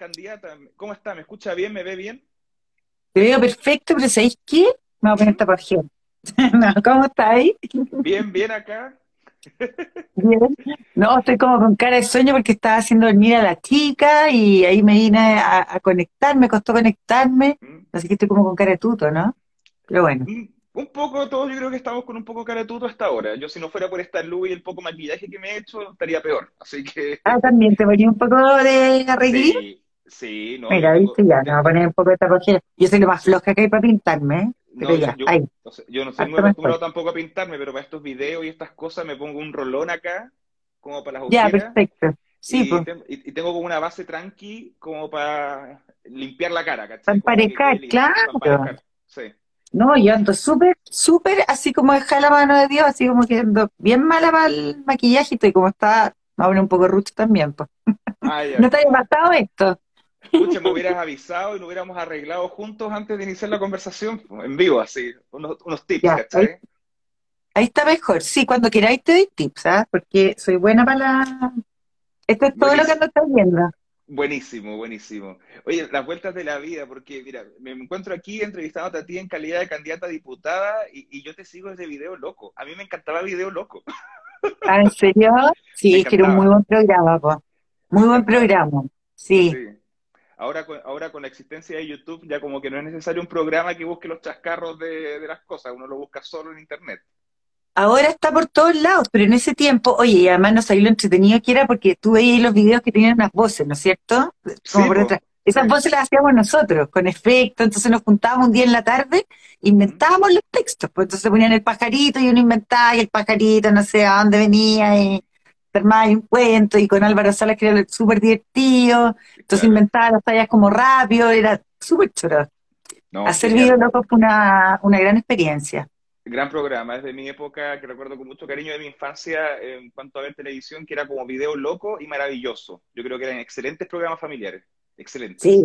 candidata, ¿cómo está? ¿Me escucha bien? ¿Me ve bien? Te veo perfecto, pero ¿sabéis qué? Me voy a poner página. no, ¿Cómo estáis? Bien, bien acá. Bien. No, estoy como con cara de sueño porque estaba haciendo dormir a la chica y ahí me vine a, a conectar, me costó conectarme, Mm. así que estoy como con cara de tuto, ¿no? Pero bueno. Mm, Un poco, todos yo creo que estamos con un poco cara de tuto hasta ahora. Yo si no fuera por esta luz y el poco maquillaje que me he hecho, estaría peor. Así que Ah, también te ponía un poco de arreglín. sí, sí, no, Mira, viste, ya, me voy a poner un poco de tapajera. Yo soy lo más floja que hay para pintarme, ¿eh? Pero ya, yo- ahí. o sea, yo no soy muy acostumbrado mejor. tampoco a pintarme, pero para estos videos y estas cosas me pongo un rolón acá, como para las Ya, ojeras, perfecto. Sí, y, pues. y- tengo como una base tranqui como para limpiar la cara, ¿cachai? Para emparejar, claro. para emparejar, sí. No, yo ando súper, súper así como deja la mano de Dios, así como que ando bien mala para el maquillajito y como está, me poner un poco rucho también, pues. Ah, ya. ¿No te haya pasado esto? Pucha, me hubieras avisado y lo hubiéramos arreglado juntos antes de iniciar la conversación, en vivo, así, unos, unos tips, Ya, ¿cachai? Ahí está mejor. Sí, cuando queráis te doy tips, ¿ah? Porque soy buena para la... Esto es todo lo que ando estás viendo. Buenísimo, buenísimo. Oye, las vueltas de la vida, porque mira, me encuentro aquí entrevistándote a ti en calidad de candidata a diputada y, y yo te sigo desde Video Loco. A mí me encantaba Video Loco. ¿Ah, en serio? Sí, es que era un muy buen programa, pues. Muy buen programa. Sí. Sí. Ahora con, ahora con la existencia de YouTube ya como que no es necesario un programa que busque los chascarros de, de las cosas, uno lo busca solo en Internet. Ahora está por todos lados, pero en ese tiempo, oye, y además no sabía lo entretenido que era porque tú veías los videos que tenían unas voces, ¿no es cierto? Como Sí, por po. detrás. Esas voces las hacíamos nosotros, con efecto, entonces nos juntábamos un día en la tarde, inventábamos los textos, pues entonces ponían el pajarito y uno inventaba y el pajarito no sé a dónde venía y armaba un cuento y con Álvaro Salas que era súper divertido, entonces Claro. inventaba las tallas como rápido, era súper choro. No, Hacer genial. video loco fue una, una gran experiencia. Gran programa, es de mi época que recuerdo con mucho cariño de mi infancia en cuanto a ver televisión, que era como video loco y maravilloso. Yo creo que eran excelentes programas familiares. Excelentes. Sí,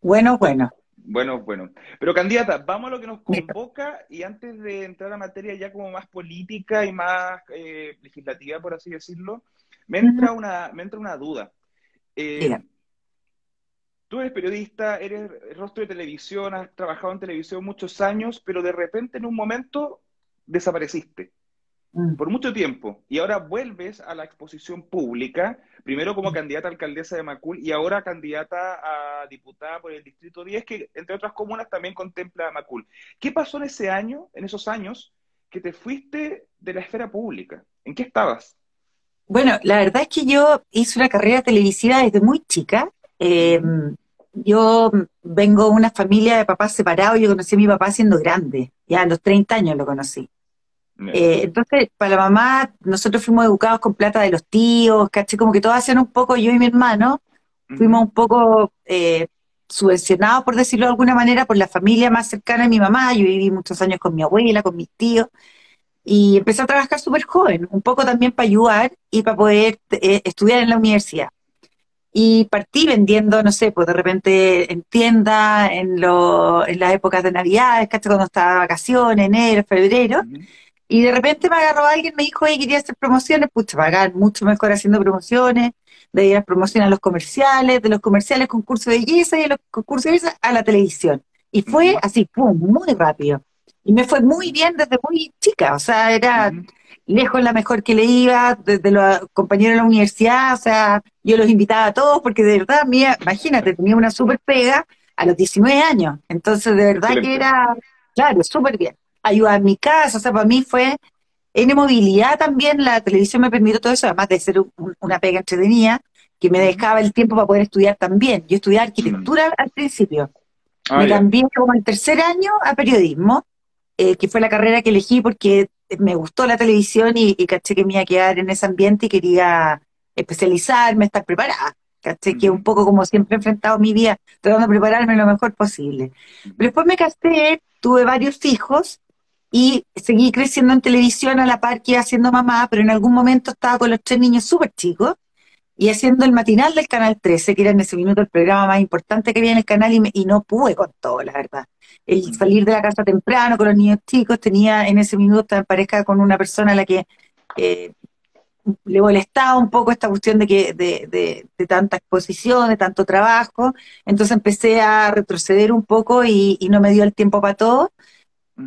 bueno, bueno. Bueno, bueno. Pero candidata, vamos a lo que nos convoca y antes de entrar a materia ya como más política y más eh, legislativa, por así decirlo, me entra una, me entra una duda. Eh, tú eres periodista, eres rostro de televisión, has trabajado en televisión muchos años, pero de repente en un momento desapareciste Mm. por mucho tiempo y ahora vuelves a la exposición pública, primero como candidata a alcaldesa de Macul y ahora candidata a diputada por el Distrito 10, que entre otras comunas también contempla a Macul. ¿Qué pasó en ese año, en esos años, que te fuiste de la esfera pública? ¿En qué estabas? Bueno, la verdad es que yo hice una carrera televisiva desde muy chica. Eh, yo vengo de una familia de papás separados. Yo conocí a mi papá siendo grande. Ya a los 30 años lo conocí. Eh, entonces, para la mamá, nosotros fuimos educados con plata de los tíos, ¿caché? Como que todos hacían un poco, yo y mi hermano, fuimos un poco eh, subvencionados, por decirlo de alguna manera, por la familia más cercana de mi mamá. Yo viví muchos años con mi abuela, con mis tíos, y empecé a trabajar súper joven, un poco también para ayudar y para poder eh, estudiar en la universidad. Y partí vendiendo, no sé, pues de repente en tiendas, en, lo, en las épocas de Navidades, ¿cachai? Cuando estaba de vacaciones, enero, febrero. Y de repente me agarró alguien, me dijo, oye, quería hacer promociones, pucha, pagar mucho mejor haciendo promociones, de ir a promociones a los comerciales, de los comerciales concursos de belleza y de los concursos de belleza a la televisión. Y fue así, pum, muy rápido. Y me fue muy bien desde muy chica, o sea, era lejos la mejor que le iba, desde los compañeros de la universidad, o sea, yo los invitaba a todos porque de verdad, mía, imagínate, tenía una súper pega a los 19 años, entonces de verdad que era, claro, súper bien. Ayudar en mi casa, o sea, para mí fue en movilidad también, la televisión me permitió todo eso, además de ser un- un- una pega entretenida, que me dejaba el tiempo para poder estudiar también. Yo estudié arquitectura al principio, Ah, me cambié como el tercer año a periodismo, eh, que fue la carrera que elegí porque me gustó la televisión y, y caché que me iba a quedar en ese ambiente y quería especializarme, estar preparada. Caché que un poco como siempre he enfrentado mi vida, tratando de prepararme lo mejor posible. Pero después me casé, tuve varios hijos y seguí creciendo en televisión a la par que iba siendo mamá, pero en algún momento estaba con los tres niños súper chicos y haciendo el matinal del Canal 13, que era en ese minuto el programa más importante que había en el canal, y, me- y no pude con todo, la verdad. El Ujú. salir de la casa temprano con los niños chicos, tenía en ese minuto en pareja con una persona a la que eh, le molestaba un poco esta cuestión de que de, de, tanta exposición, de tanto trabajo, entonces empecé a retroceder un poco y, no me dio el tiempo para todo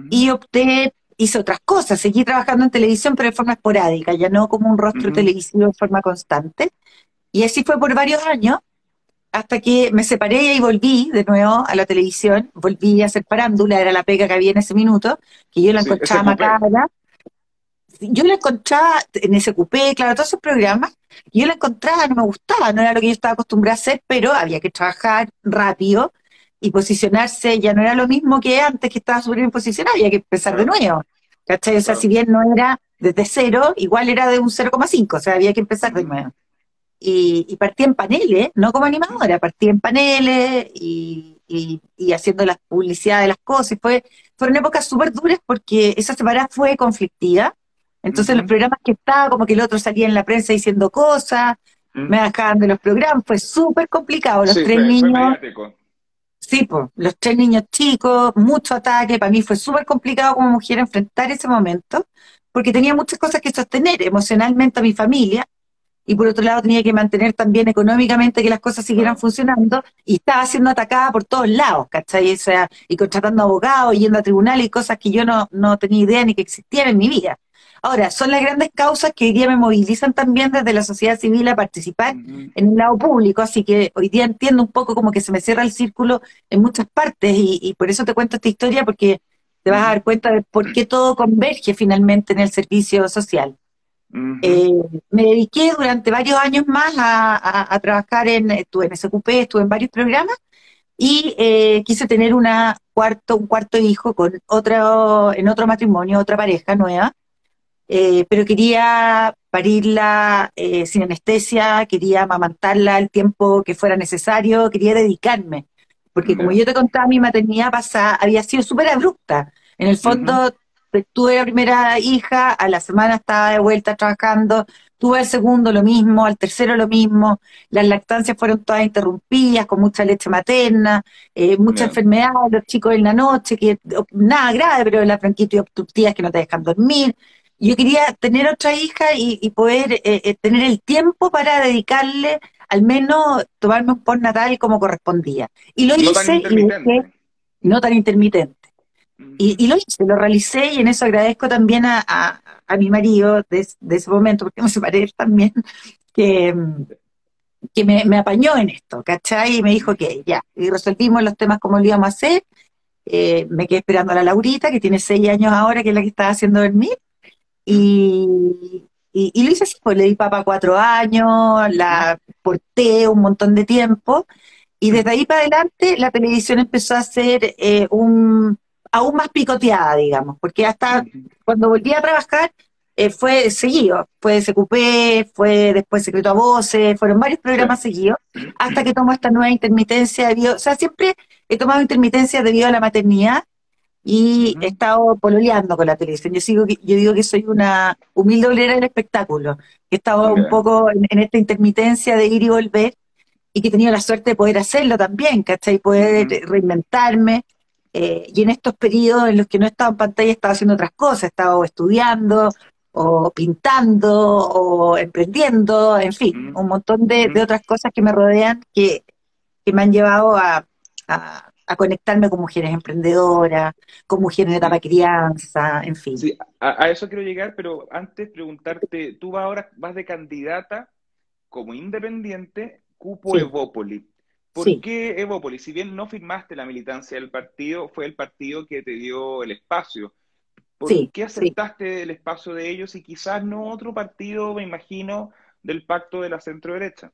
y opté, hice otras cosas, seguí trabajando en televisión pero de forma esporádica, ya no como un rostro televisivo de forma constante. Y así fue por varios años hasta que me separé y volví de nuevo a la televisión, volví a hacer parándula, era la pega que había en ese minuto, que yo la encontraba macabra. Yo la encontraba en ese cupé, claro, todos esos programas, yo la encontraba, no me gustaba, no era lo que yo estaba acostumbrada a hacer, pero había que trabajar rápido y posicionarse ya no era lo mismo que antes que estaba súper bien posicionado, había que empezar de nuevo. ¿Cachai? O sea, si bien no era desde cero, igual era de un 0,5, o sea, había que empezar de nuevo. Y, partí en paneles, no como animadora, partí en paneles y, y, haciendo la publicidad de las cosas. Fue, fueron épocas súper duras porque esa semana fue conflictiva entonces los programas que estaba, como que el otro salía en la prensa diciendo cosas, me bajaban de los programas, fue súper complicado. Los tres niños... sí, pues, los tres niños chicos, mucho ataque, para mí fue súper complicado como mujer enfrentar ese momento, porque tenía muchas cosas que sostener emocionalmente a mi familia, y por otro lado tenía que mantener también económicamente que las cosas siguieran funcionando, y estaba siendo atacada por todos lados, ¿cachai? O sea, y contratando abogados, yendo a tribunales y cosas que yo no, no tenía idea ni que existían en mi vida. Ahora, son las grandes causas que hoy día me movilizan también desde la sociedad civil a participar en el lado público, así que hoy día entiendo un poco como que se me cierra el círculo en muchas partes y, por eso te cuento esta historia porque te vas a dar cuenta de por qué todo converge finalmente en el servicio social. Eh, me dediqué durante varios años más a, trabajar en, estuve en SQP, estuve en varios programas y eh, quise tener una cuarto, un cuarto hijo con otro, en otro matrimonio, otra pareja nueva. Eh, pero quería parirla eh, sin anestesia, quería amamantarla el tiempo que fuera necesario, quería dedicarme. Porque como yo te contaba, mi maternidad pasada había sido súper abrupta. En el fondo, tuve la primera hija, a la semana estaba de vuelta trabajando, tuve el segundo lo mismo, al tercero lo mismo, las lactancias fueron todas interrumpidas, con mucha leche materna, eh, mucha enfermedad, los chicos en la noche, que nada grave, pero la bronquitis obstructivas que no te dejan dormir, yo quería tener otra hija y, poder eh, eh, tener el tiempo para dedicarle, al menos tomarme un postnatal como correspondía. Y lo hice y no tan intermitente. Y, lo hice, lo realicé y en eso agradezco también a, mi marido de, ese momento, porque me separé también, que, que me, apañó en esto, ¿cachai? Y me dijo que ya, y resolvimos los temas como lo íbamos a hacer. Eh, me quedé esperando a la Laurita, que tiene seis años ahora, que es la que estaba haciendo dormir. Y, y, lo hice así, pues le di papa cuatro años, la porté un montón de tiempo, y desde ahí para adelante la televisión empezó a ser eh, un, aún más picoteada, digamos, porque hasta cuando volví a trabajar eh, fue seguido, fue SQP, fue después Secreto a Voces, fueron varios programas seguidos, hasta que tomó esta nueva intermitencia debido, o sea, siempre he tomado intermitencia debido a la maternidad, y he estado pololeando con la televisión. Yo, sigo, yo digo que soy una humilde obrera del espectáculo, que he estado un poco en, esta intermitencia de ir y volver y que he tenido la suerte de poder hacerlo también, ¿cachai? Poder reinventarme. Eh, y en estos periodos en los que no he estado en pantalla he estado haciendo otras cosas, he estado estudiando o pintando o emprendiendo, en fin, un montón de, otras cosas que me rodean que, me han llevado a a conectarme con mujeres emprendedoras, con mujeres de etapa crianza, en fin. Sí, a, eso quiero llegar, pero antes preguntarte, tú ahora vas de candidata como independiente, cupo Evópoli. ¿Por qué Evópoli? Si bien no firmaste la militancia del partido, fue el partido que te dio el espacio. ¿Por qué aceptaste el espacio de ellos y quizás no otro partido, me imagino, del pacto de la centro derecha?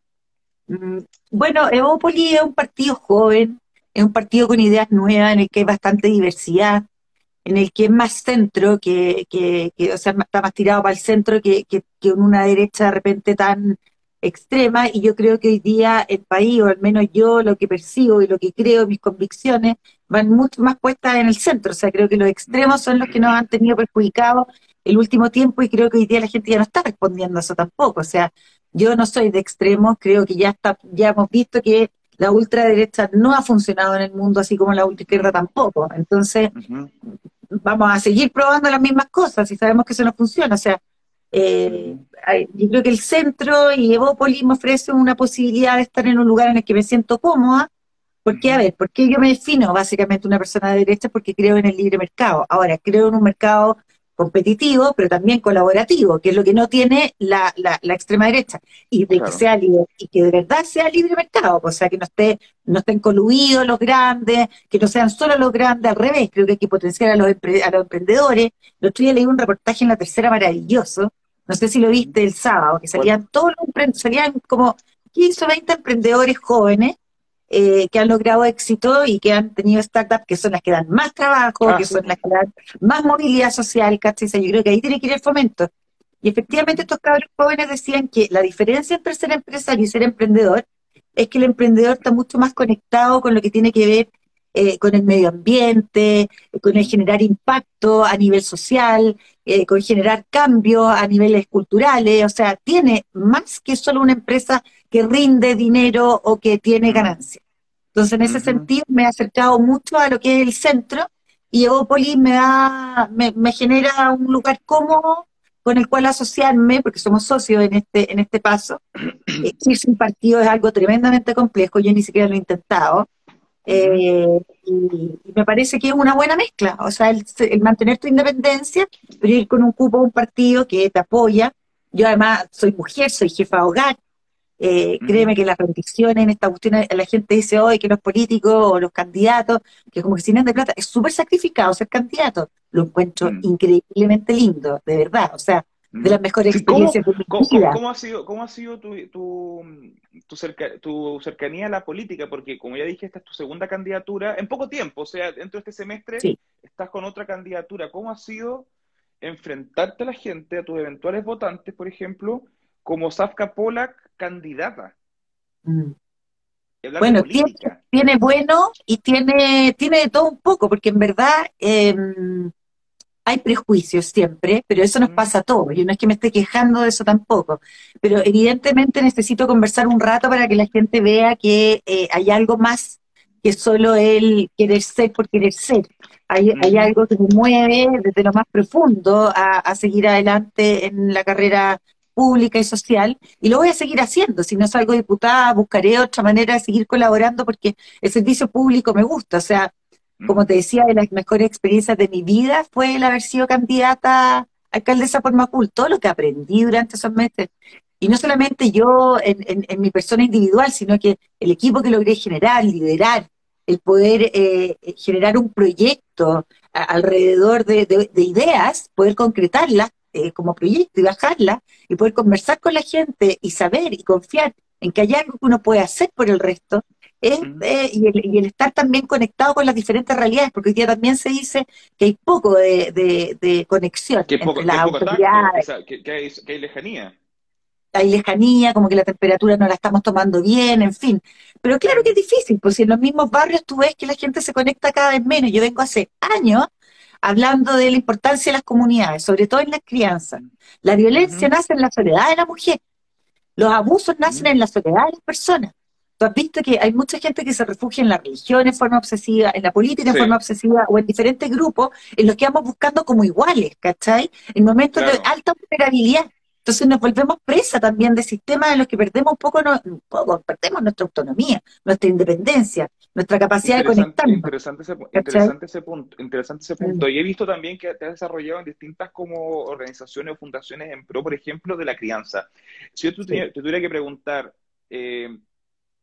Mm, bueno, Evópoli es un partido joven, es un partido con ideas nuevas, en el que hay bastante diversidad, en el que es más centro, que, que, o sea, está más tirado para el centro que, que, que una derecha de repente tan extrema, y yo creo que hoy día el país, o al menos yo lo que percibo y lo que creo, mis convicciones, van mucho más puestas en el centro, o sea, creo que los extremos son los que nos han tenido perjudicados el último tiempo y creo que hoy día la gente ya no está respondiendo a eso tampoco, o sea, yo no soy de extremos, creo que ya está, ya hemos visto que la ultraderecha no ha funcionado en el mundo, así como la ultraizquierda tampoco. Entonces, vamos a seguir probando las mismas cosas y sabemos que eso no funciona. O sea, Eh, yo creo que el centro y Evópolis me ofrecen una posibilidad de estar en un lugar en el que me siento cómoda, porque, a ver, porque yo me defino básicamente una persona de derecha porque creo en el libre mercado. Ahora, creo en un mercado competitivo, pero también colaborativo, que es lo que no tiene la, la, extrema derecha, y de que sea libre, y que de verdad sea libre mercado, o sea, que no esté, no estén coluidos los grandes, que no sean solo los grandes, al revés, creo que hay que potenciar a los, a los emprendedores. El otro día leí un reportaje en la tercera maravilloso, no sé si lo viste el sábado, que salían todos los salían como 15 o 20 emprendedores jóvenes eh, que han logrado éxito y que han tenido startups que son las que dan más trabajo, ah, que son las que dan más movilidad social, ¿cachai? Yo creo que ahí tiene que ir el fomento. Y efectivamente estos cabros jóvenes decían que la diferencia entre ser empresario y ser emprendedor es que el emprendedor está mucho más conectado con lo que tiene que ver eh, con el medio ambiente, con el generar impacto a nivel social, eh, con generar cambios a niveles culturales, o sea, tiene más que solo una empresa que rinde dinero o que tiene ganancias. Entonces, en ese sentido, me ha acercado mucho a lo que es el centro y Evópolis me, da, me, genera un lugar cómodo con el cual asociarme, porque somos socios en este, en este paso. Ir sin partido es algo tremendamente complejo, yo ni siquiera lo he intentado. Eh, y, me parece que es una buena mezcla, o sea, el, mantener tu independencia, pero ir con un cupo un partido que te apoya. Yo además soy mujer, soy jefa de hogar, eh, créeme que las repeticiones en esta cuestión, la gente dice hoy que los políticos o los candidatos, que como que tienen de plata, es súper sacrificado ser candidato. Lo encuentro increíblemente lindo, de verdad. O sea, de las mejores experiencias de mi vida. ¿cómo, ha sido, cómo ha sido tu, tu, tu, cercanía a la política? Porque, como ya dije, esta es tu segunda candidatura en poco tiempo. O sea, dentro de este semestre estás con otra candidatura. ¿Cómo ha sido enfrentarte a la gente, a tus eventuales votantes, por ejemplo, como Safka Polak candidata. Mm. Bueno, tiene, bueno y tiene, tiene de todo un poco, porque en verdad em, hay prejuicios siempre, pero eso nos mm. pasa a todos. Yo no es que me esté quejando de eso tampoco, pero evidentemente necesito conversar un rato para que la gente vea que eh, hay algo más que solo el querer ser por querer ser. Hay, hay algo que me mueve desde lo más profundo a, a, seguir adelante en la carrera pública y social, y lo voy a seguir haciendo. Si no salgo diputada, buscaré otra manera de seguir colaborando porque el servicio público me gusta. O sea, como te decía, de las mejores experiencias de mi vida fue el haber sido candidata a alcaldesa por Macul, todo lo que aprendí durante esos meses. Y no solamente yo en, en, mi persona individual, sino que el equipo que logré generar, liderar, el poder eh, generar un proyecto alrededor de, de, ideas, poder concretarlas, eh, como proyecto y bajarla y poder conversar con la gente y saber y confiar en que hay algo que uno puede hacer por el resto, es, eh, y, el, estar también conectado con las diferentes realidades, porque hoy día también se dice que hay poco de, conexión entre las autoridades. que, hay, que hay lejanía hay lejanía, como que la temperatura no la estamos tomando bien, en fin. Pero claro que es difícil, porque en los mismos barrios tú ves que la gente se conecta cada vez menos. Yo vengo hace años hablando de la importancia de las comunidades, sobre todo en las crianzas. La violencia nace en la soledad de la mujer. Los abusos nacen en la soledad de las personas. Tú has visto que hay mucha gente que se refugia en la religión en forma obsesiva, en la política en forma obsesiva, o en diferentes grupos en los que vamos buscando como iguales, ¿cachai? En momentos de alta vulnerabilidad. Entonces nos volvemos presa también de sistemas en los que perdemos un poco, un poco, perdemos nuestra autonomía, nuestra independencia, nuestra capacidad de conectarnos. Interesante ese, interesante ese punto, interesante ese punto. Y he visto también que te has desarrollado en distintas como organizaciones o fundaciones en pro, por ejemplo, de la crianza. Si yo te, tuviera que preguntar, eh,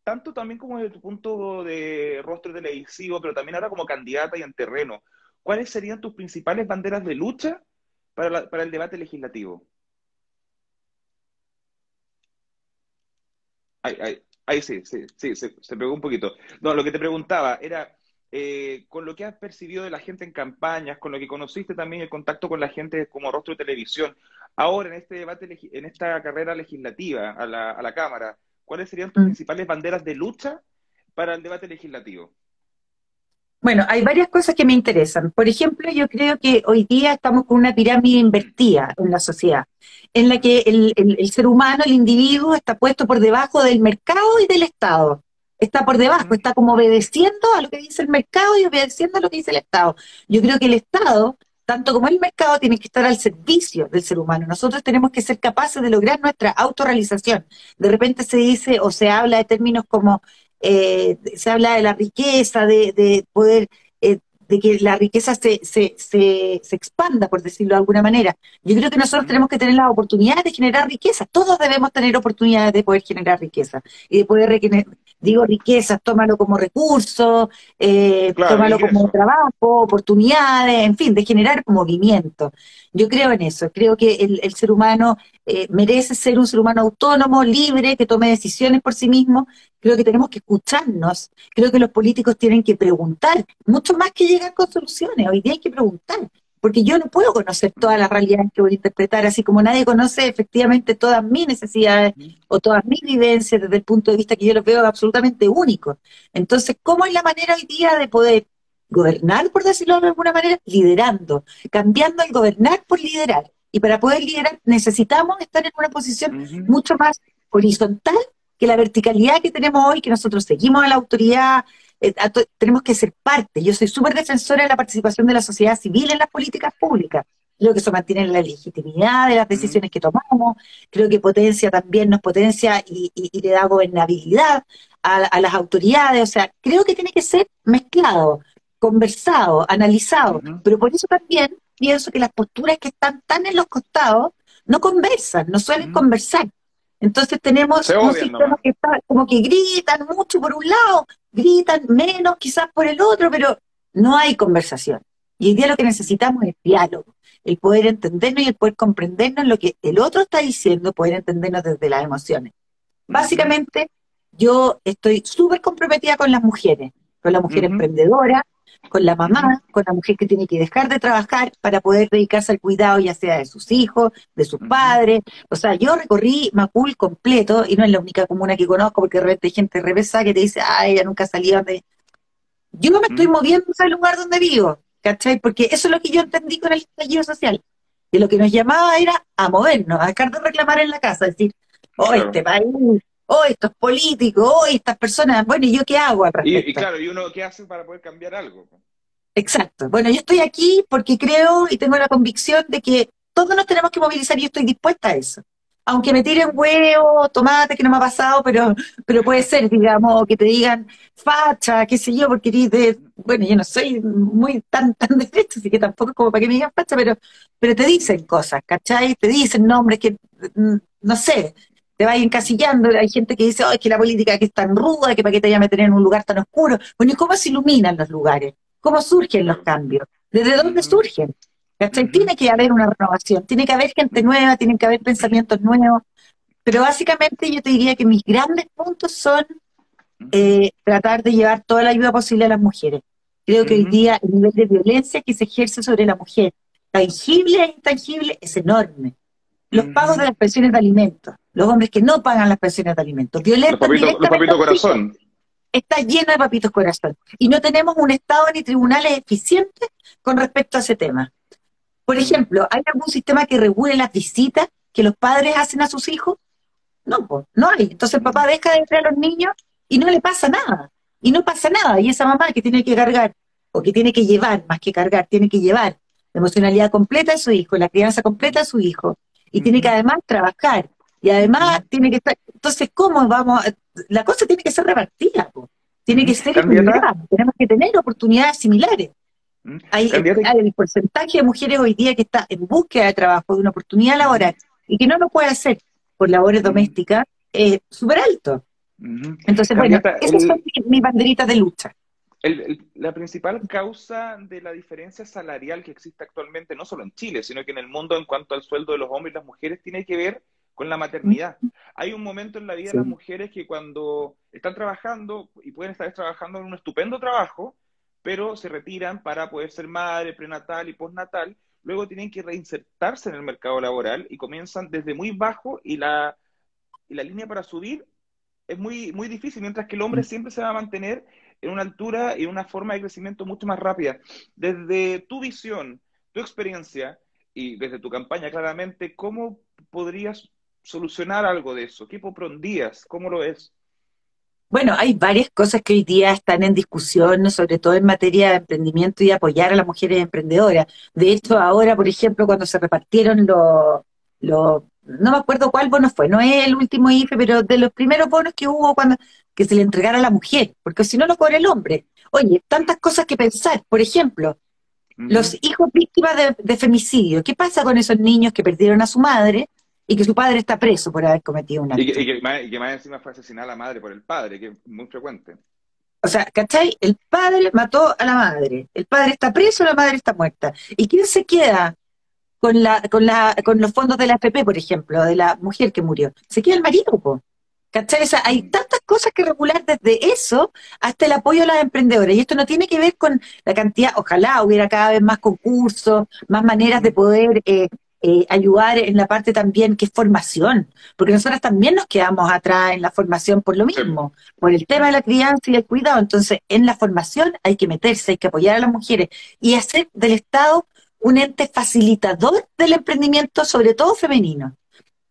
tanto también como desde tu punto de rostro televisivo, pero también ahora como candidata y en terreno, ¿cuáles serían tus principales banderas de lucha para, para el debate legislativo? Ahí, sí, sí, sí, se, pegó un poquito. No, lo que te preguntaba era, eh, con lo que has percibido de la gente en campañas, con lo que conociste también el contacto con la gente como rostro de televisión, ahora en este debate, en esta carrera legislativa a la, a la Cámara, ¿cuáles serían tus mm. principales banderas de lucha para el debate legislativo? Bueno, hay varias cosas que me interesan. Por ejemplo, yo creo que hoy día estamos con una pirámide invertida en la sociedad, en la que el, ser humano, el individuo, está puesto por debajo del mercado y del Estado. Está por debajo, está como obedeciendo a lo que dice el mercado y obedeciendo a lo que dice el Estado. Yo creo que el Estado tanto como el mercado, tienen que estar al servicio del ser humano. Nosotros tenemos que ser capaces de lograr nuestra autorrealización. De repente se dice o se habla de términos como, eh, se habla de la riqueza, de, de poder de que la riqueza se, se, se, se, expanda, por decirlo de alguna manera. Yo creo que nosotros tenemos que tener la oportunidad de generar riqueza. Todos debemos tener oportunidades de poder generar riqueza y de poder, digo riqueza, tómalo como recurso, eh, tómalo como trabajo, oportunidades, en fin, de generar movimiento. Yo creo en eso, creo que el, el ser humano eh, merece ser un ser humano autónomo, libre, que tome decisiones por sí mismo. Creo que tenemos que escucharnos, creo que los políticos tienen que preguntar, mucho más que llegar con soluciones, hoy día hay que preguntar porque yo no puedo conocer todas las realidades que voy a interpretar, así como nadie conoce efectivamente todas mis necesidades o todas mis vivencias desde el punto de vista que yo los veo absolutamente únicos. Entonces, ¿cómo es la manera hoy día de poder gobernar, por decirlo de alguna manera? Liderando, cambiando el gobernar por liderar. Y para poder liderar necesitamos estar en una posición mucho más horizontal que la verticalidad que tenemos hoy, que nosotros seguimos a la autoridad, eh, tenemos que ser parte. Yo soy súper defensora de la participación de la sociedad civil en las políticas públicas. Creo que eso mantiene la legitimidad de las decisiones que tomamos, creo que potencia también, nos potencia y, le da gobernabilidad a, las autoridades, o sea, creo que tiene que ser mezclado, conversado, analizado, pero por eso también pienso que las posturas que están tan en los costados no conversan, no suelen conversar. Entonces tenemos un sistema que está como que gritan mucho por un lado, gritan menos quizás por el otro, pero no hay conversación. Y hoy día lo que necesitamos es diálogo, el poder entendernos y el poder comprendernos lo que el otro está diciendo, poder entendernos desde las emociones. Básicamente, yo estoy súper comprometida con las mujeres, con la mujer emprendedora, con la mamá, con la mujer que tiene que dejar de trabajar para poder dedicarse al cuidado ya sea de sus hijos, de sus padres. O sea, yo recorrí Macul completo y no es la única comuna que conozco porque de repente hay gente revesa que te dice, ay, ella nunca salió de... Yo no me estoy moviendo al lugar donde vivo, ¿cachai? Porque eso es lo que yo entendí con el estallido social. Que lo que nos llamaba era a movernos, a dejar de reclamar en la casa, decir, oh, este país oh, estos políticos, oh, estas personas, bueno, ¿y yo qué hago al respecto? Y, claro, ¿y uno qué hace para poder cambiar algo? Exacto. Bueno, yo estoy aquí porque creo y tengo la convicción de que todos nos tenemos que movilizar y yo estoy dispuesta a eso. Aunque me tiren huevo, tomate, que no me ha pasado, pero, pero puede ser, digamos, que te digan facha, qué sé yo, porque de, bueno, yo no soy muy tan, tan de esto, así que tampoco es como para que me digan facha, pero, pero te dicen cosas, ¿cachai? Te dicen nombres que, mm, no sé, te vas encasillando, hay gente que dice, oh, es que la política que es tan ruda, que para qué te vaya a meter en un lugar tan oscuro. Bueno, ¿y cómo se iluminan los lugares? ¿Cómo surgen los cambios? ¿Desde dónde surgen? Tiene que haber una renovación, tiene que haber gente nueva, tienen que haber pensamientos nuevos, pero básicamente yo te diría que mis grandes puntos son eh, tratar de llevar toda la ayuda posible a las mujeres. Creo que hoy día el nivel de violencia que se ejerce sobre la mujer, tangible e intangible, es enorme. Los pagos de las pensiones de alimentos, los hombres que no pagan las pensiones de alimentos, violentos los papitos, corazón. Está lleno de papitos corazón. Y no tenemos un Estado ni tribunales eficientes con respecto a ese tema. Por mm. ejemplo, ¿hay algún sistema que regule las visitas que los padres hacen a sus hijos? No, pues, no hay. Entonces el papá deja de ver a los niños y no le pasa nada. Y no pasa nada. Y esa mamá que tiene que cargar, o que tiene que llevar, más que cargar, tiene que llevar la emocionalidad completa de su hijo, la crianza completa de su hijo, y tiene que además trabajar y además tiene que estar, entonces, ¿cómo vamos? La cosa tiene que ser repartida, tiene que ser equilibrada, tenemos que tener oportunidades similares. Hay, el porcentaje de mujeres hoy día que está en búsqueda de trabajo, de una oportunidad laboral, y que no lo puede hacer por labores domésticas, es súper alto. Entonces, bueno, esas son mis banderitas de lucha. La principal causa de la diferencia salarial que existe actualmente, no solo en Chile, sino que en el mundo en cuanto al sueldo de los hombres y las mujeres, tiene que ver con la maternidad. Hay un momento en la vida de las mujeres que cuando están trabajando y pueden estar trabajando en un estupendo trabajo, pero se retiran para poder ser madre, prenatal y postnatal, luego tienen que reinsertarse en el mercado laboral y comienzan desde muy bajo y la, y la línea para subir es muy, muy difícil, mientras que el hombre siempre se va a mantener en una altura y una forma de crecimiento mucho más rápida. Desde tu visión, tu experiencia y desde tu campaña claramente, ¿cómo podrías solucionar algo de eso? ¿Qué propondrías? ¿Cómo lo es? Bueno, hay varias cosas que hoy día están en discusión, sobre todo en materia de emprendimiento y apoyar a las mujeres emprendedoras. De hecho, ahora, por ejemplo, cuando se repartieron los, los no me acuerdo cuál bono fue, no es el último IFE, pero de los primeros bonos que hubo cuando que se le entregara a la mujer, porque si no lo cobra el hombre. Oye, tantas cosas que pensar. Por ejemplo, los hijos víctimas de, de, femicidio. ¿Qué pasa con esos niños que perdieron a su madre y que su padre está preso por haber cometido un acto. Y que, más, encima fue asesinada la madre por el padre, que es muy frecuente. O sea, ¿cachai? El padre mató a la madre. El padre está preso, la madre está muerta. ¿Y quién se queda con la, con la, con los fondos de la AFP, por ejemplo, de la mujer que murió? Se queda el marido, po. ¿Cachai? O sea, hay tantas cosas que regular desde eso hasta el apoyo a las emprendedoras. Y esto no tiene que ver con la cantidad, ojalá hubiera cada vez más concursos, más maneras de poder eh, eh, ayudar en la parte también que es formación, porque nosotros también nos quedamos atrás en la formación por lo mismo, por el tema de la crianza y el cuidado. Entonces, en la formación hay que meterse, hay que apoyar a las mujeres y hacer del Estado un ente facilitador del emprendimiento, sobre todo femenino.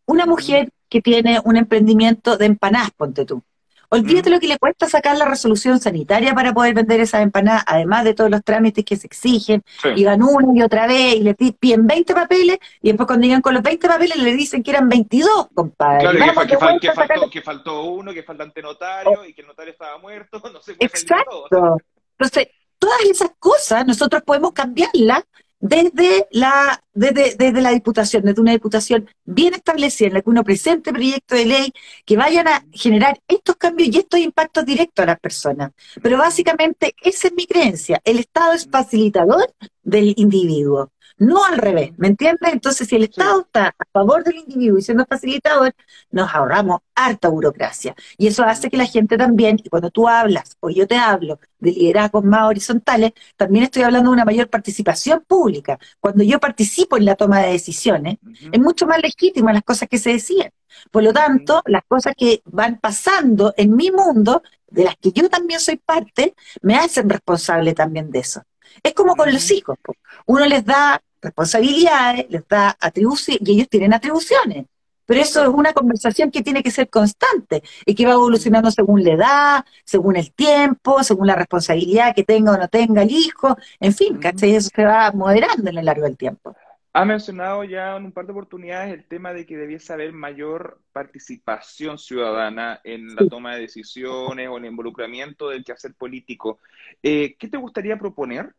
Una mujer que tiene un emprendimiento de empanadas, ponte tú, Olvídate lo que le cuesta sacar la resolución sanitaria para poder vender esas empanadas, además de todos los trámites que se exigen, y van una y otra vez, y le piden 20 papeles, y después cuando llegan con los 20 papeles le dicen que eran 22, compadre. Claro, que, faltó, que, faltó, uno, que falta ante notario, y que el notario estaba muerto, no sé. Exacto. Entonces, todas esas cosas nosotros podemos cambiarlas desde la, desde, desde, la Diputación, desde una Diputación bien establecida, en la que uno presente proyectos de ley que vayan a generar estos cambios y estos impactos directos a las personas. Pero básicamente esa es mi creencia. El Estado es facilitador del individuo no al revés, ¿me entiendes? Entonces, si el Estado está a favor del individuo y siendo facilitador, nos ahorramos harta burocracia. Y eso hace que la gente también, y cuando tú hablas, o yo te hablo de liderazgos más horizontales, también estoy hablando de una mayor participación pública. Cuando yo participo en la toma de decisiones, es mucho más legítima las cosas que se decían. Por lo tanto, las cosas que van pasando en mi mundo, de las que yo también soy parte, me hacen responsable también de eso. Es como con los hijos. Uno les da responsabilidades, les da atribuciones, y ellos tienen atribuciones. Pero eso es una conversación que tiene que ser constante y que va evolucionando según la edad, según el tiempo, según la responsabilidad que tenga o no tenga el hijo, en fin, ¿cachai? Eso se va moderando en el largo del tiempo. Ha mencionado ya en un par de oportunidades el tema de que debiese haber mayor participación ciudadana en la toma de decisiones o en el involucramiento del quehacer político. Eh, ¿Qué te gustaría proponer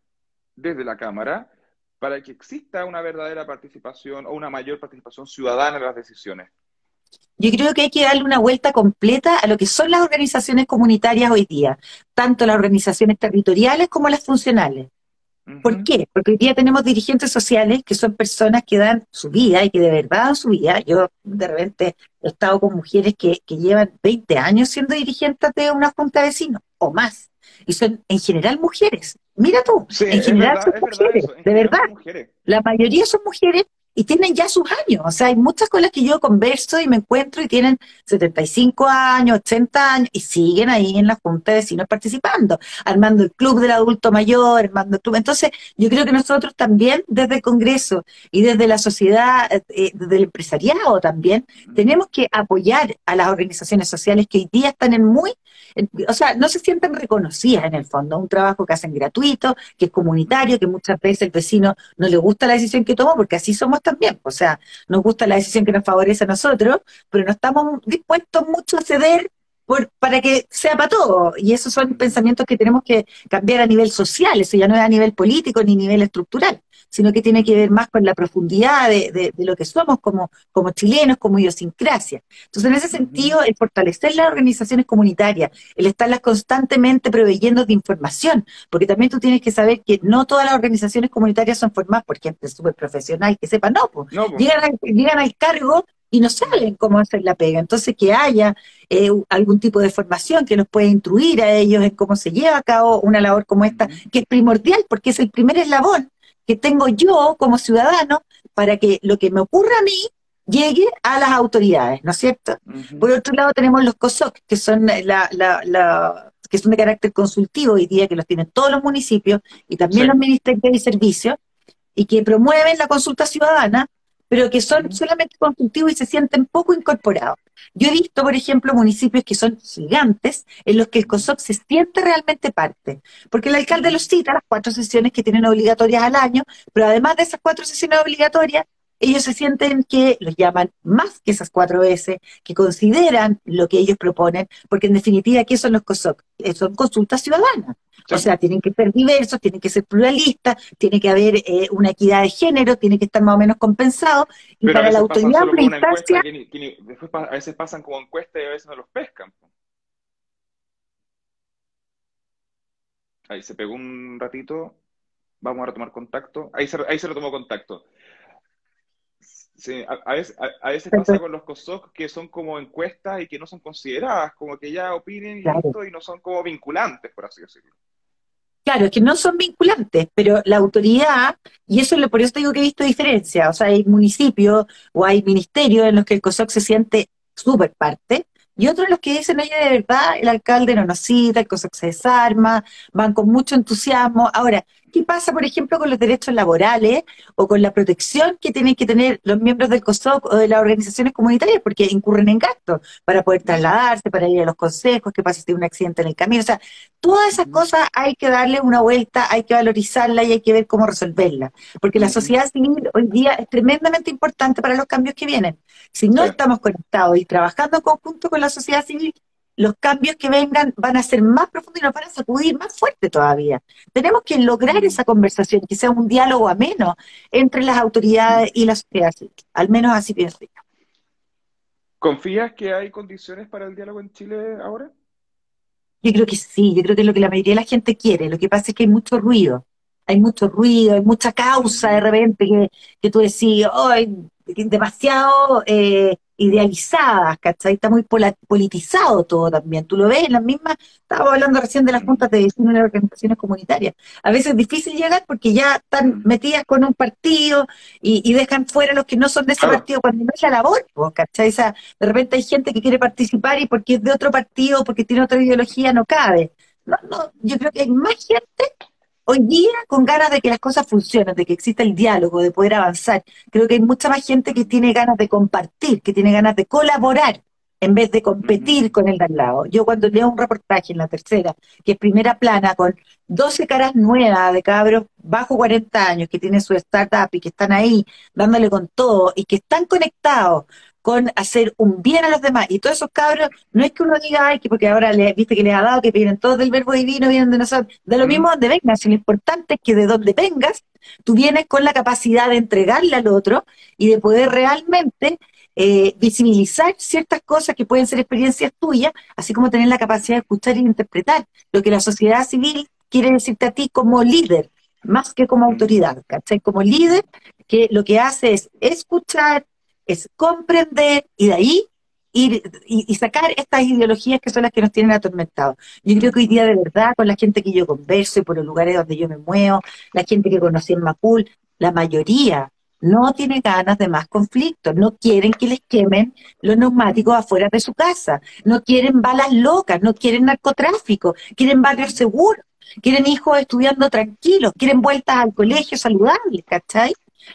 desde la Cámara para que exista una verdadera participación o una mayor participación ciudadana en las decisiones? Yo creo que hay que darle una vuelta completa a lo que son las organizaciones comunitarias hoy día, tanto las organizaciones territoriales como las funcionales. ¿Por qué? Porque hoy día tenemos dirigentes sociales que son personas que dan su vida y que de verdad dan su vida. Yo de repente he estado con mujeres que, que llevan 20 años siendo dirigentes de una junta de vecinos o más. Y son en general mujeres. Mira tú, en general son mujeres, de verdad. La mayoría son mujeres y tienen ya sus años. O sea, hay muchas con las que yo converso y me encuentro y tienen 75 años, 80 años y siguen ahí en la Junta de Vecinos participando, armando el club del adulto mayor, armando el club. Entonces, yo creo que nosotros también desde el Congreso y desde la sociedad, eh, eh, desde el empresariado también, tenemos que apoyar a las organizaciones sociales que hoy día están en muy o sea, no se sienten reconocidas en el fondo, un trabajo que hacen gratuito, que es comunitario, que muchas veces el vecino no le gusta la decisión que tomó, porque así somos también, o sea, nos gusta la decisión que nos favorece a nosotros, pero no estamos dispuestos mucho a ceder por, para que sea para todo. Y esos son pensamientos que tenemos que cambiar a nivel social, eso ya no es a nivel político ni a nivel estructural sino que tiene que ver más con la profundidad de, lo que somos como, como chilenos, como idiosincrasia. Entonces, en ese sentido, el fortalecer las organizaciones comunitarias, el estarlas constantemente proveyendo de información, porque también tú tienes que saber que no todas las organizaciones comunitarias son formadas por gente súper profesional que sepa, no, pues, Llegan, llegan al cargo y no saben cómo hacer la pega. Entonces, que haya eh, algún tipo de formación que nos pueda instruir a ellos en cómo se lleva a cabo una labor como esta, que es primordial porque es el primer eslabón que tengo yo como ciudadano para que lo que me ocurra a mí llegue a las autoridades, ¿no es cierto? Por otro lado tenemos los COSOC, que son la, la, que son de carácter consultivo hoy día, que los tienen todos los municipios y también los ministerios y servicios, y que promueven la consulta ciudadana pero que son solamente constructivos y se sienten poco incorporados. Yo he visto, por ejemplo, municipios que son gigantes, en los que el COSOC se siente realmente parte, porque el alcalde los cita, las cuatro sesiones que tienen obligatorias al año, pero además de esas cuatro sesiones obligatorias, ellos se sienten que los llaman más que esas cuatro veces, que consideran lo que ellos proponen, porque en definitiva, ¿qué son los COSOC? Eh, son consultas ciudadanas. O sea, tienen que ser diversos, tienen que ser pluralistas, tiene que haber eh, una equidad de género, tiene que estar más o menos compensado. Y para la autoridad, una instancia. después a veces pasan como encuestas y a veces no los pescan. Ahí se pegó un ratito. Vamos a retomar contacto. Ahí se, ahí se retomó contacto. Sí, a, veces, a, veces pasa con los COSOC que son como encuestas y que no son consideradas, como que ya opinen y, y no son como vinculantes, por así decirlo. Claro, es que no son vinculantes, pero la autoridad, y eso es por eso digo que he visto diferencia, o sea, hay municipios o hay ministerios en los que el COSOC se siente súper parte, y otros los que dicen, oye, de verdad, el alcalde no nos cita, el COSOC se desarma, van con mucho entusiasmo. Ahora, ¿Qué pasa, por ejemplo, con los derechos laborales o con la protección que tienen que tener los miembros del COSOC o de las organizaciones comunitarias? Porque incurren en gastos para poder trasladarse, para ir a los consejos, qué pasa si hay un accidente en el camino. O sea, todas esas cosas hay que darle una vuelta, hay que valorizarla y hay que ver cómo resolverla. Porque la sociedad civil hoy día es tremendamente importante para los cambios que vienen. Si no estamos conectados y trabajando en conjunto con la sociedad civil, los cambios que vengan van a ser más profundos y nos van a sacudir más fuerte todavía. Tenemos que lograr esa conversación, que sea un diálogo ameno entre las autoridades y la sociedad Al menos así pienso yo. ¿Confías que hay condiciones para el diálogo en Chile ahora? Yo creo que sí, yo creo que es lo que la mayoría de la gente quiere. Lo que pasa es que hay mucho ruido. Hay mucho ruido, hay mucha causa de repente que, que tú decís, oh, demasiado eh, idealizadas, ¿cachai? Está muy politizado todo también. Tú lo ves en las mismas, estábamos hablando recién de las juntas de vecinos y las organizaciones comunitarias. A veces es difícil llegar porque ya están metidas con un partido y, dejan fuera los que no son de ese partido cuando no es la labor, ¿cachai? de repente hay gente que quiere participar y porque es de otro partido, porque tiene otra ideología, no cabe. No, no, yo creo que hay más gente hoy día con ganas de que las cosas funcionen, de que exista el diálogo, de poder avanzar. Creo que hay mucha más gente que tiene ganas de compartir, que tiene ganas de colaborar en vez de competir con el de al lado. Yo cuando leo un reportaje en la tercera, que es primera plana, con 12 caras nuevas de cabros bajo 40 años que tienen su startup y que están ahí dándole con todo y que están conectados con hacer un bien a los demás. Y todos esos cabros, no es que uno diga, ay, que porque ahora le, viste que les ha dado, que vienen todos del verbo divino, vienen de nosotros, de lo mismo donde vengas, lo importante es que de donde vengas, tú vienes con la capacidad de entregarle al otro y de poder realmente eh, visibilizar ciertas cosas que pueden ser experiencias tuyas, así como tener la capacidad de escuchar y interpretar lo que la sociedad civil quiere decirte a ti como líder, más que como autoridad, ¿cachai? Como líder que lo que hace es escuchar, es comprender y de ahí ir y, sacar estas ideologías que son las que nos tienen atormentados. Yo creo que hoy día de verdad, con la gente que yo converso y por los lugares donde yo me muevo, la gente que conocí en Macul, la mayoría no tiene ganas de más conflictos, no quieren que les quemen los neumáticos afuera de su casa, no quieren balas locas, no quieren narcotráfico, quieren barrios seguros, quieren hijos estudiando tranquilos, quieren vueltas al colegio saludables, ¿cachai?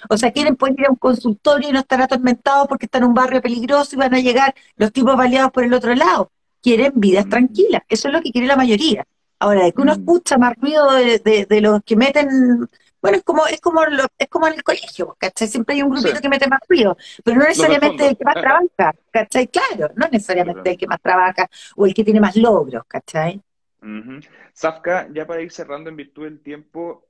O sea, quieren poder ir a un consultorio y no estar atormentados porque están en un barrio peligroso y van a llegar los tipos baleados por el otro lado. Quieren vidas tranquilas. Eso es lo que quiere la mayoría. Ahora, de que uno escucha más ruido de, los que meten bueno, es como, es como es como en el colegio, ¿cachai? Siempre hay un grupito que mete más ruido, pero no necesariamente el que más trabaja, ¿cachai? Claro, no necesariamente el que más trabaja o el que tiene más logros, ¿cachai? Safka, ya para ir cerrando en virtud del tiempo,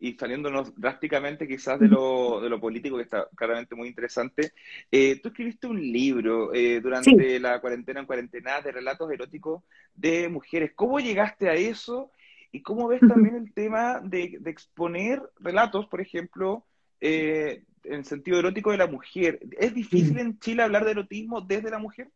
y saliéndonos drásticamente quizás de lo, de lo político, que está claramente muy interesante, eh, tú escribiste un libro eh, durante la cuarentena en cuarentena de relatos eróticos de mujeres. ¿Cómo llegaste a eso? ¿Y cómo ves también el tema de, exponer relatos, por ejemplo, eh, en sentido erótico de la mujer? ¿Es difícil en Chile hablar de erotismo desde la mujer?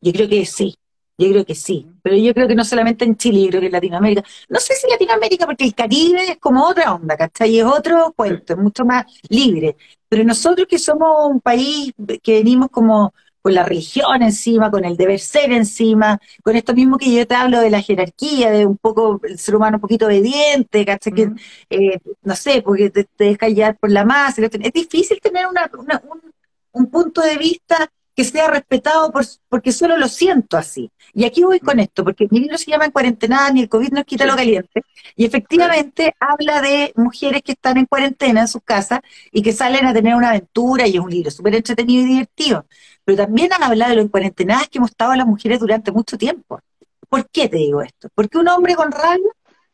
Yo creo que sí, yo creo que sí, pero yo creo que no solamente en Chile, yo creo que en Latinoamérica. No sé si Latinoamérica, porque el Caribe es como otra onda, ¿cachai? Es otro cuento, es mucho más libre. Pero nosotros que somos un país que venimos como con la religión encima, con el deber ser encima, con esto mismo que yo te hablo de la jerarquía, de un poco el ser humano un poquito obediente, ¿cachai? que, eh, no sé, porque te, te deja guiar por la masa. Es difícil tener una, un, un punto de vista que sea respetado por, porque solo lo siento así. Y aquí voy con esto, porque mi libro se llama En cuarentena, ni el COVID nos quita lo caliente, y efectivamente habla de mujeres que están en cuarentena en sus casas y que salen a tener una aventura, y es un libro súper entretenido y divertido. Pero también han hablado de lo en cuarentena que hemos estado las mujeres durante mucho tiempo. ¿Por qué te digo esto? Porque un hombre con rabia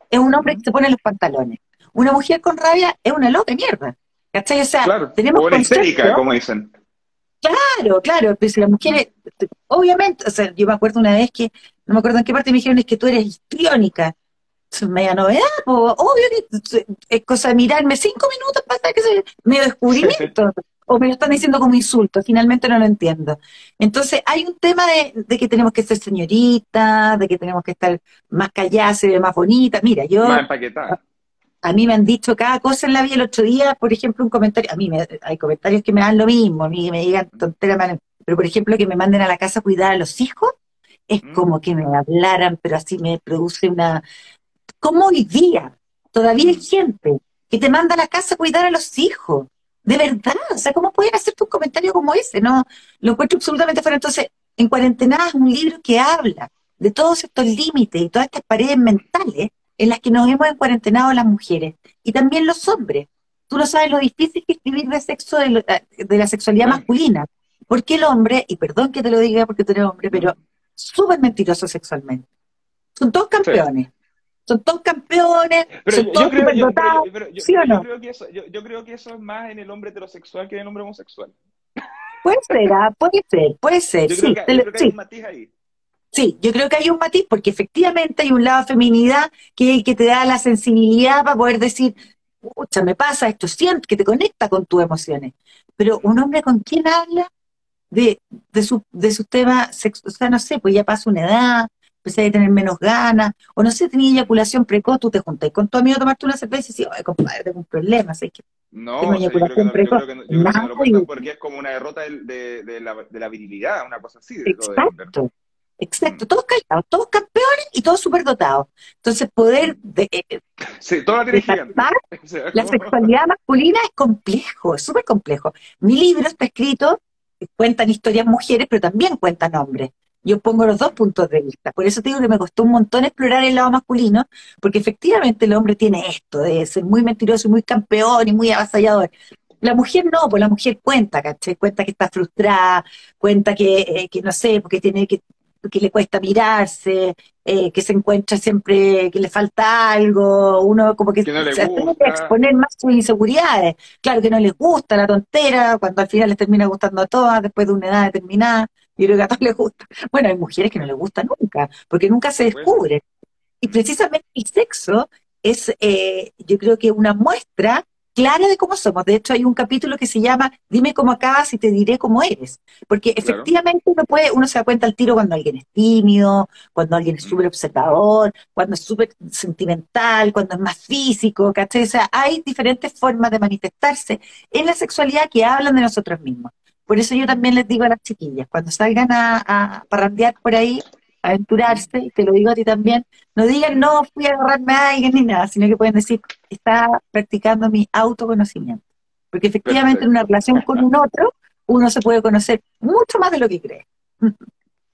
es un hombre que se pone los pantalones. Una mujer con rabia es una loca mierda. ¿Cachai? O sea, tenemos o una histérica, como dicen. Claro, claro, pues las mujeres, obviamente, o sea, yo me acuerdo una vez que, no me acuerdo en qué parte me dijeron, es que tú eres histriónica. Es media novedad, obvio que es cosa de mirarme cinco minutos para que se medio descubrimiento. o me lo están diciendo como insulto, finalmente no lo entiendo. Entonces, hay un tema de, que tenemos que ser señoritas, de que tenemos que estar más calladas, más bonitas. Mira, yo. Más empaquetada a mí me han dicho cada cosa en la vida. El otro día, por ejemplo, un comentario, a mí me, hay comentarios que me dan lo mismo, a mí me digan tonteras, pero por ejemplo, que me manden a la casa a cuidar a los hijos, es mm. como que me hablaran, pero así me produce una... Como hoy día, todavía hay gente que te manda a la casa a cuidar a los hijos. De verdad, o sea, ¿cómo pueden hacerte un comentario como ese? No, lo encuentro absolutamente fuera. Entonces, en cuarentena es un libro que habla de todos estos límites y todas estas paredes mentales en las que nos hemos encuarentenado las mujeres y también los hombres. Tú no sabes lo difícil que es vivir de sexo, de, la sexualidad masculina. Porque el hombre, y perdón que te lo diga porque tú eres hombre, pero súper mentiroso sexualmente. Son todos campeones. Son todos campeones, son todos yo creo, ¿sí o no? Creo que eso, yo, creo que eso es más en el hombre heterosexual que en el hombre homosexual. Puede ser, ¿ah? puede ser, puede ser. Yo sí, creo que, hay un matiz ahí. Sí, yo creo que hay un matiz porque efectivamente hay un lado de feminidad que, que te da la sensibilidad para poder decir, pucha, me pasa esto, siento que te conecta con tus emociones. Pero un hombre con quien habla de, de, su, de sus temas sexuales, o sea, no sé, pues ya pasa una edad, empecé a tener menos ganas, o no sé, tenía eyaculación precoz, tú te juntas con tu amigo a tomarte una cerveza y dices, ay, compadre, tengo un problema, ¿sabes qué? No, yo creo que no, precoz. Yo creo que no, yo creo que porque es como una derrota de, de, la, de la virilidad, una cosa así. De Exacto. Exacto, todos callados, todos campeones y todos superdotados. Entonces, poder de, eh, sí, toda la, la sexualidad masculina es complejo, es súper complejo. Mi libro está escrito, cuentan historias mujeres, pero también cuentan hombres. Yo pongo los dos puntos de vista. Por eso te digo que me costó un montón explorar el lado masculino, porque efectivamente el hombre tiene esto de ser muy mentiroso y muy campeón y muy avasallador. La mujer no, pues la mujer cuenta, ¿cachai? Cuenta que está frustrada, cuenta que, eh, que no sé, porque tiene que que le cuesta mirarse, eh, que se encuentra siempre que le falta algo, uno como que, se tiene que exponer más sus inseguridades. Claro que no les gusta la tontera, cuando al final les termina gustando a todas después de una edad determinada, y creo que a todos les gusta. Bueno, hay mujeres que no les gusta nunca, porque nunca se descubre. Y precisamente el sexo es, eh, yo creo que una muestra clara de cómo somos. De hecho, hay un capítulo que se llama Dime cómo acabas y te diré cómo eres. Porque efectivamente uno, puede, uno se da cuenta al tiro cuando alguien es tímido, cuando alguien es súper observador, cuando es súper sentimental, cuando es más físico, ¿cachai? O sea, hay diferentes formas de manifestarse en la sexualidad que hablan de nosotros mismos. Por eso yo también les digo a las chiquillas, cuando salgan a, a parrandear por ahí, aventurarse, y te lo digo a ti también, no digan, no, fui a agarrarme a alguien ni nada, sino que pueden decir, está practicando mi autoconocimiento. Porque efectivamente en una relación con un otro, uno se puede conocer mucho más de lo que cree.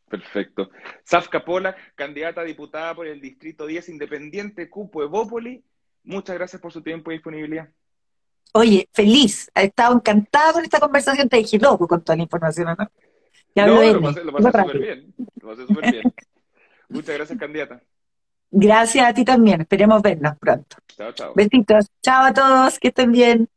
Perfecto. Saf Capola, candidata a diputada por el Distrito 10 Independiente, Cupo Evópoli. Muchas gracias por su tiempo y disponibilidad. Oye, feliz. He estado encantado con esta conversación. Te dije loco con toda la información, ¿no? Ya no, lo pasé, lo pasé súper bien. Lo pasé súper bien. Muchas gracias, candidata. Gracias a ti también. Esperemos vernos pronto. Chao, chao. Besitos. Chao a todos. Que estén bien.